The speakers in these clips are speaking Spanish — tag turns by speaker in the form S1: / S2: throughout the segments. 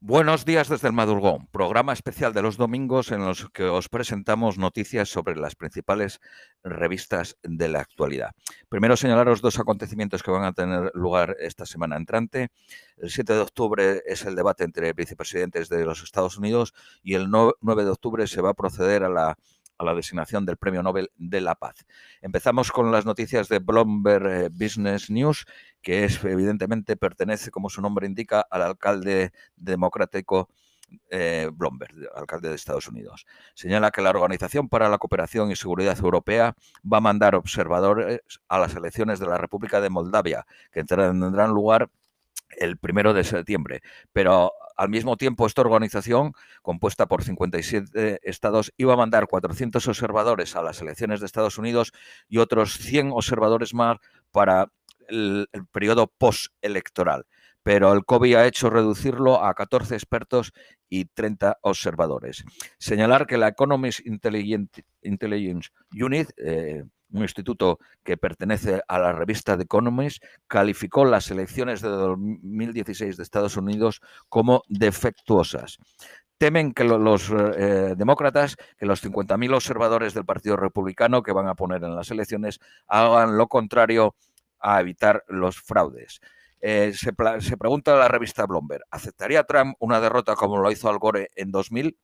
S1: Buenos días desde el Madurgón, programa especial de los domingos en los que os presentamos noticias sobre las principales revistas de la actualidad. Primero señalaros dos acontecimientos que van a tener lugar esta semana entrante. El 7 de octubre es el debate entre vicepresidentes de los Estados Unidos y el 9 de octubre se va a proceder a la a la designación del Premio Nobel de la Paz. Empezamos con las noticias de Bloomberg eh, Business News, que es evidentemente pertenece, como su nombre indica, al alcalde democrático eh, Bloomberg, alcalde de Estados Unidos. Señala que la Organización para la Cooperación y Seguridad Europea va a mandar observadores a las elecciones de la República de Moldavia, que tendrán lugar el primero de septiembre. Pero al mismo tiempo, esta organización, compuesta por 57 estados, iba a mandar 400 observadores a las elecciones de Estados Unidos y otros 100 observadores más para el, periodo postelectoral. Pero el COVID ha hecho reducirlo a 14 expertos y 30 observadores. Señalar que la Economist Intelligence Unit, eh, un instituto que pertenece a la revista The Economist, calificó las elecciones de 2016 de Estados Unidos como defectuosas. Temen que los eh, demócratas, que los 50.000 observadores del Partido Republicano que van a poner en las elecciones hagan lo contrario a evitar los fraudes. Eh, se, se, pregunta la revista Bloomberg, ¿aceptaría Trump una derrota como lo hizo Al Gore en 2000?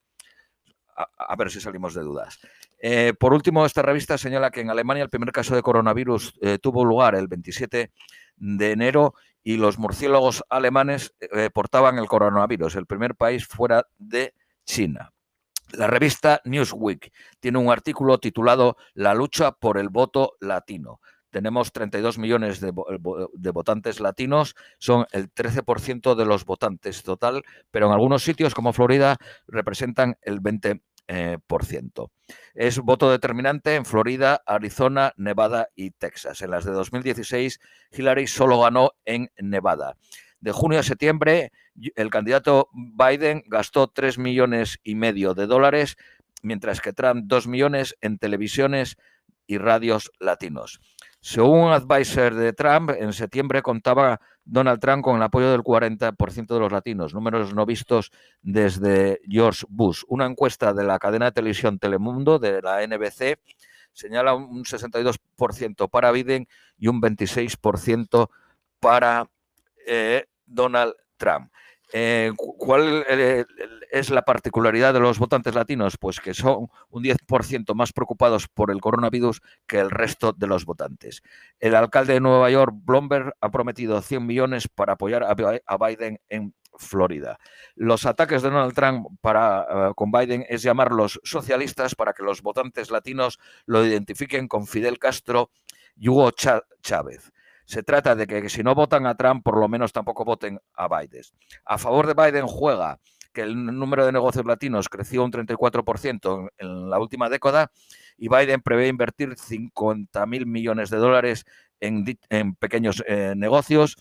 S1: a, ver si salimos de dudas. Eh, por último, esta revista señala que en Alemania el primer caso de coronavirus eh, tuvo lugar el 27 de enero y los murciélagos alemanes eh, portaban el coronavirus, el primer país fuera de China. La revista Newsweek tiene un artículo titulado La lucha por el voto latino tenemos 32 millones de, votantes latinos, son el 13% de los votantes total, pero en algunos sitios como Florida representan el 20%. Eh, es voto determinante en Florida, Arizona, Nevada y Texas. En las de 2016, Hillary solo ganó en Nevada. De junio a septiembre, el candidato Biden gastó 3 millones y medio de dólares, mientras que Trump 2 millones en televisiones y radios latinos. Según un advisor de Trump, en septiembre contaba Donald Trump con el apoyo del 40% de los latinos, números no vistos desde George Bush. Una encuesta de la cadena de televisión Telemundo, de la NBC, señala un 62% para Biden y un 26% para eh, Donald Trump. Eh, ¿Cuál eh, es la particularidad de los votantes latinos? Pues que son un 10% más preocupados por el coronavirus que el resto de los votantes. El alcalde de Nueva York, Bloomberg, ha prometido 100 millones para apoyar a Biden en Florida. Los ataques de Donald Trump para, eh, con Biden es llamarlos socialistas para que los votantes latinos lo identifiquen con Fidel Castro y Hugo Chávez. Se trata de que, si no votan a Trump, por lo menos tampoco voten a Biden. A favor de Biden juega que el número de negocios latinos creció un 34% en la última década y Biden prevé invertir 50 mil millones de dólares en, pequeños eh, negocios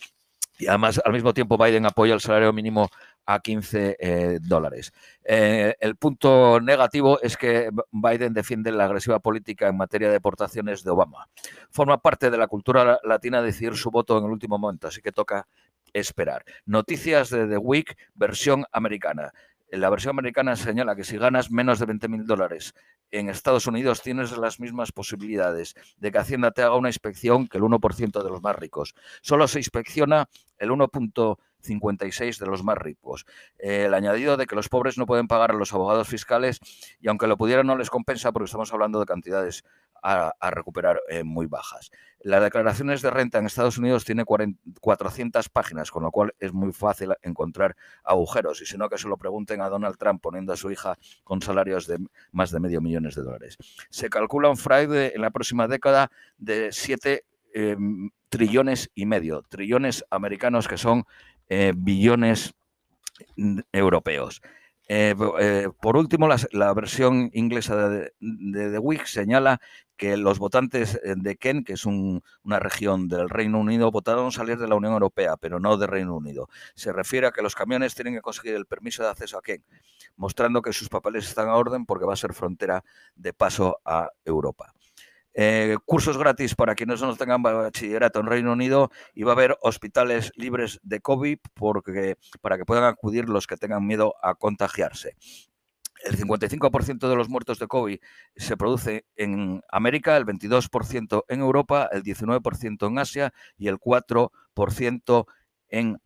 S1: y además al mismo tiempo Biden apoya el salario mínimo a 15 eh, dólares. Eh, el punto negativo es que Biden defiende la agresiva política en materia de deportaciones de Obama. Forma parte de la cultura latina decidir su voto en el último momento, así que toca esperar. Noticias de The Week, versión americana. La versión americana señala que si ganas menos de 20 mil dólares en Estados Unidos tienes las mismas posibilidades de que Hacienda te haga una inspección que el 1% de los más ricos. Solo se inspecciona el 1%. 56 de los más ricos. el añadido de que los pobres no pueden pagar a los abogados fiscales y aunque lo pudieran no les compensa porque estamos hablando de cantidades a, recuperar eh, muy bajas. Las declaraciones de renta en Estados Unidos tiene 400 páginas, con lo cual es muy fácil encontrar agujeros. Y si no, que se lo pregunten a Donald Trump poniendo a su hija con salarios de más de medio millón de dólares. Se calcula un fraude en la próxima década de 7 em, trillones y medio, trillones americanos que son eh, billones europeos. Eh, eh, por último, la, versión inglesa de, The Week señala que los votantes de Kent, que es una región del Reino Unido, votaron salir de la Unión Europea, pero no del Reino Unido. Se refiere a que los camiones tienen que conseguir el permiso de acceso a Kent, mostrando que sus papeles están a orden porque va a ser frontera de paso a Europa. Eh, cursos gratis para quienes no tengan bachillerato en Reino Unido y va a haber hospitales libres de COVID para que puedan acudir los que tengan miedo a contagiarse. El 55% de los muertos de COVID se produce en América, el 22% en Europa, el 19% en Asia y el 4% en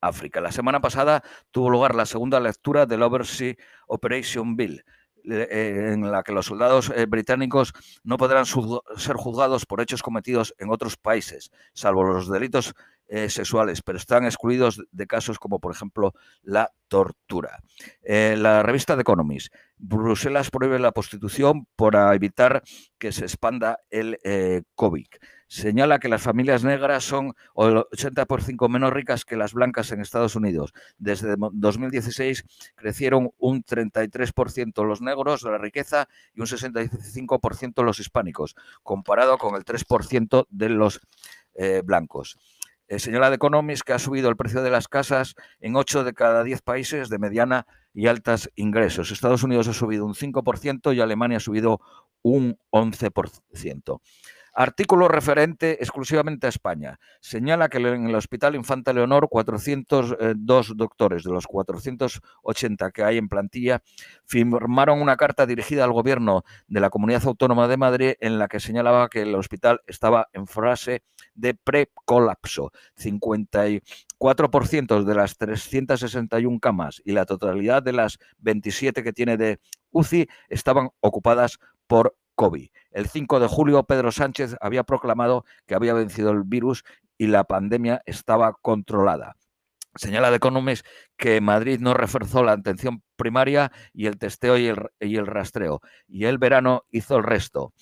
S1: África. La semana pasada tuvo lugar la segunda lectura del Overseas Operation Bill, en la que los soldados eh, británicos no podrán ser juzgados por hechos cometidos en otros países, salvo los delitos eh, sexuales, pero están excluidos de casos como, por ejemplo, la tortura. la revista The Economist. Bruselas prohíbe la prostitución para evitar que se expanda el COVID señala que las familias negras son el 80% menos ricas que las blancas en Estados Unidos. Desde 2016 crecieron un 33% los negros de la riqueza y un 65% los hispánicos, comparado con el 3% de los eh, blancos. Eh, señala The que ha subido el precio de las casas en 8 de cada 10 países de mediana y altas ingresos. Estados Unidos ha subido un 5% y Alemania ha subido un 11%. Artículo referente exclusivamente a España. Señala que en el Hospital Infanta Leonor 402 eh, doctores de los 480 que hay en plantilla firmaron una carta dirigida al gobierno de la Comunidad Autónoma de Madrid en la que señalaba que el hospital estaba en fase de precolapso. 54% de las 361 camas y la totalidad de las 27 que tiene de UCI estaban ocupadas por COVID. El 5 de julio, Pedro Sánchez había proclamado que había vencido el virus y la pandemia estaba controlada. Señala de Economist que Madrid no reforzó la atención primaria y el testeo y el, y el rastreo, y el verano hizo el resto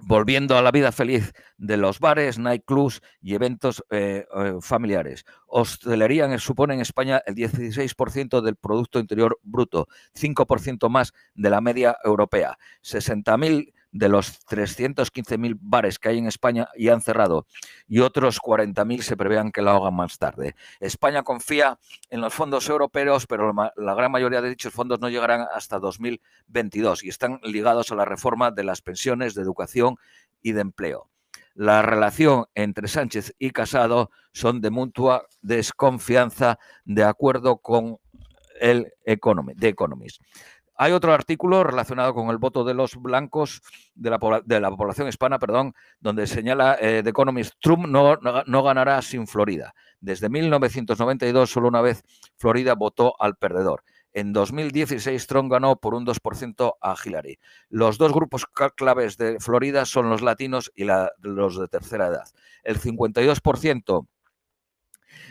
S1: volviendo a la vida feliz de los bares, nightclubs y eventos eh, eh, familiares. Hostelería supone en España el 16% del Producto Interior Bruto, 5% más de la media europea. 60.000 de los 315.000 bares que hay en España y han cerrado y otros 40.000 se prevean que lo hagan más tarde. España confía en los fondos europeos, pero la gran mayoría de dichos fondos no llegarán hasta 2022 y están ligados a la reforma de las pensiones, de educación y de empleo. La relación entre Sánchez y Casado son de mutua desconfianza de acuerdo con el Economy, The Economist. Hay otro artículo relacionado con el voto de los blancos de la, población hispana, perdón, donde señala eh, The Economist, Trump no, no, ganará sin Florida. Desde 1992 solo una vez Florida votó al perdedor. En 2016 Trump ganó por un 2% a Hillary. Los dos grupos claves de Florida son los latinos y los de tercera edad. El 52%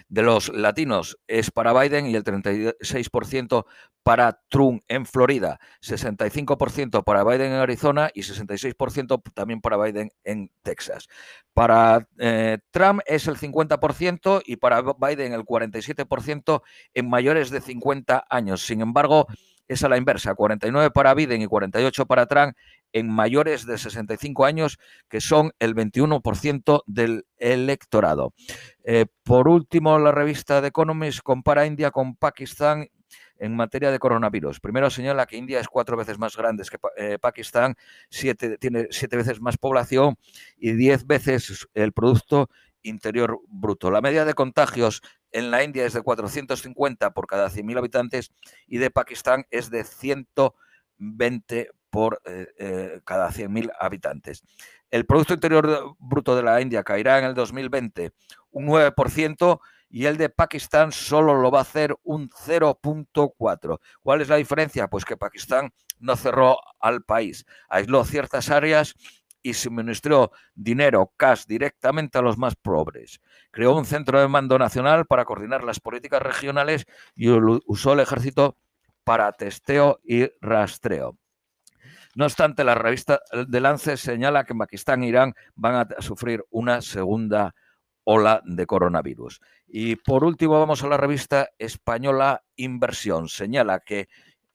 S1: de los latinos es para Biden y el 36% para Trump en Florida, 65% para Biden en Arizona y 66% también para Biden en Texas. Para eh, Trump es el 50% y para Biden el 47% en mayores de 50 años. Sin embargo, es a la inversa, 49 para Biden y 48 para Trump en mayores de 65 años, que son el 21% del electorado. Eh, por último, la revista The Economist compara India con Pakistán en materia de coronavirus. Primero señala que India es cuatro veces más grande que eh, Pakistán, tiene siete veces más población y diez veces el Producto Interior Bruto. La media de contagios en la India es de 450 por cada 100.000 habitantes y de Pakistán es de 120 por eh, eh, cada 100.000 habitantes. El Producto Interior Bruto de la India caerá en el 2020 un 9% y el de Pakistán solo lo va a hacer un 0.4. ¿Cuál es la diferencia? Pues que Pakistán no cerró al país, aisló ciertas áreas y suministró dinero, cash, directamente a los más pobres. Creó un centro de mando nacional para coordinar las políticas regionales y usó el ejército para testeo y rastreo. No obstante, la revista de Lance señala que Pakistán e Irán van a sufrir una segunda ola de coronavirus. Y por último, vamos a la revista española Inversión. Señala que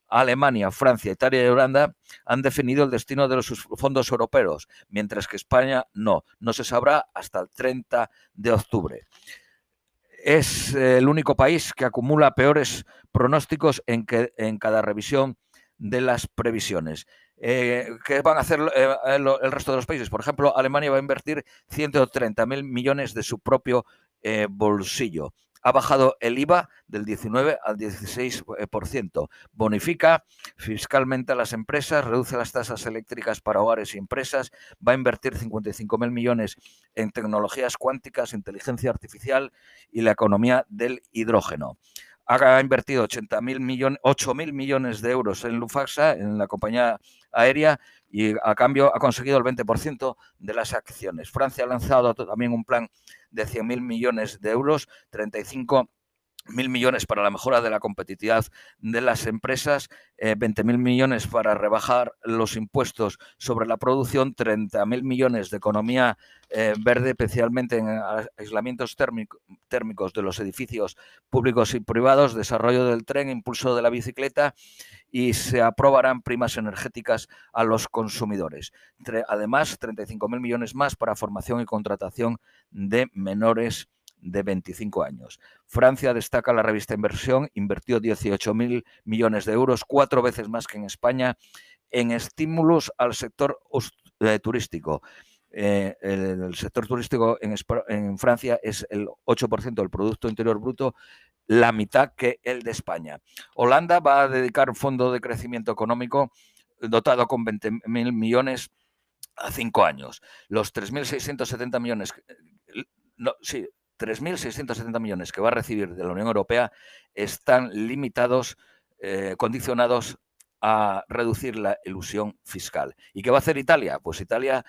S1: Alemania, Francia, Italia y Holanda han definido el destino de los fondos europeos, mientras que España no. No se sabrá hasta el 30 de octubre. Es el único país que acumula peores pronósticos en cada revisión de las previsiones. ¿Qué van a hacer el resto de los países? Por ejemplo, Alemania va a invertir 130.000 millones de su propio bolsillo. Ha bajado el IVA del 19 al 16%, bonifica fiscalmente a las empresas, reduce las tasas eléctricas para hogares y empresas, va a invertir 55.000 millones en tecnologías cuánticas, inteligencia artificial y la economía del hidrógeno ha invertido 80.000 millones, 8.000 millones de euros en Lufthansa, en la compañía aérea, y a cambio ha conseguido el 20% de las acciones. Francia ha lanzado también un plan de 100.000 millones de euros, 35 mil millones para la mejora de la competitividad de las empresas, eh, 20 mil millones para rebajar los impuestos sobre la producción, 30 mil millones de economía eh, verde, especialmente en aislamientos térmicos de los edificios públicos y privados, desarrollo del tren, impulso de la bicicleta y se aprobarán primas energéticas a los consumidores. Además, 35 mil millones más para formación y contratación de menores de 25 años. Francia destaca la revista Inversión, invirtió 18.000 millones de euros, cuatro veces más que en España, en estímulos al sector eh, turístico. Eh, el, sector turístico en, Francia es el 8% del Producto Interior Bruto, la mitad que el de España. Holanda va a dedicar un fondo de crecimiento económico dotado con 20.000 millones a cinco años. Los 3.670 millones, eh, no, sí, 3.670 millones que va a recibir de la Unión Europea están limitados, eh, condicionados a reducir la ilusión fiscal. ¿Y qué va a hacer Italia? Pues Italia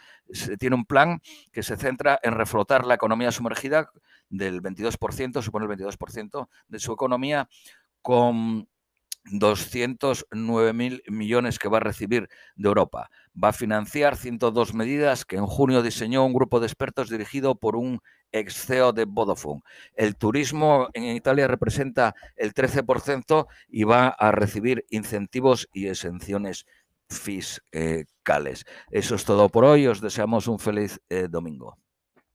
S1: tiene un plan que se centra en reflotar la economía sumergida del 22%, supone el 22% de su economía, con 209.000 millones que va a recibir de Europa. Va a financiar 102 medidas que en junio diseñó un grupo de expertos dirigido por un ex CEO de Vodafone. El turismo en Italia representa el 13% y va a recibir incentivos y exenciones fiscales. Eso es todo por hoy. Os deseamos un feliz eh, domingo.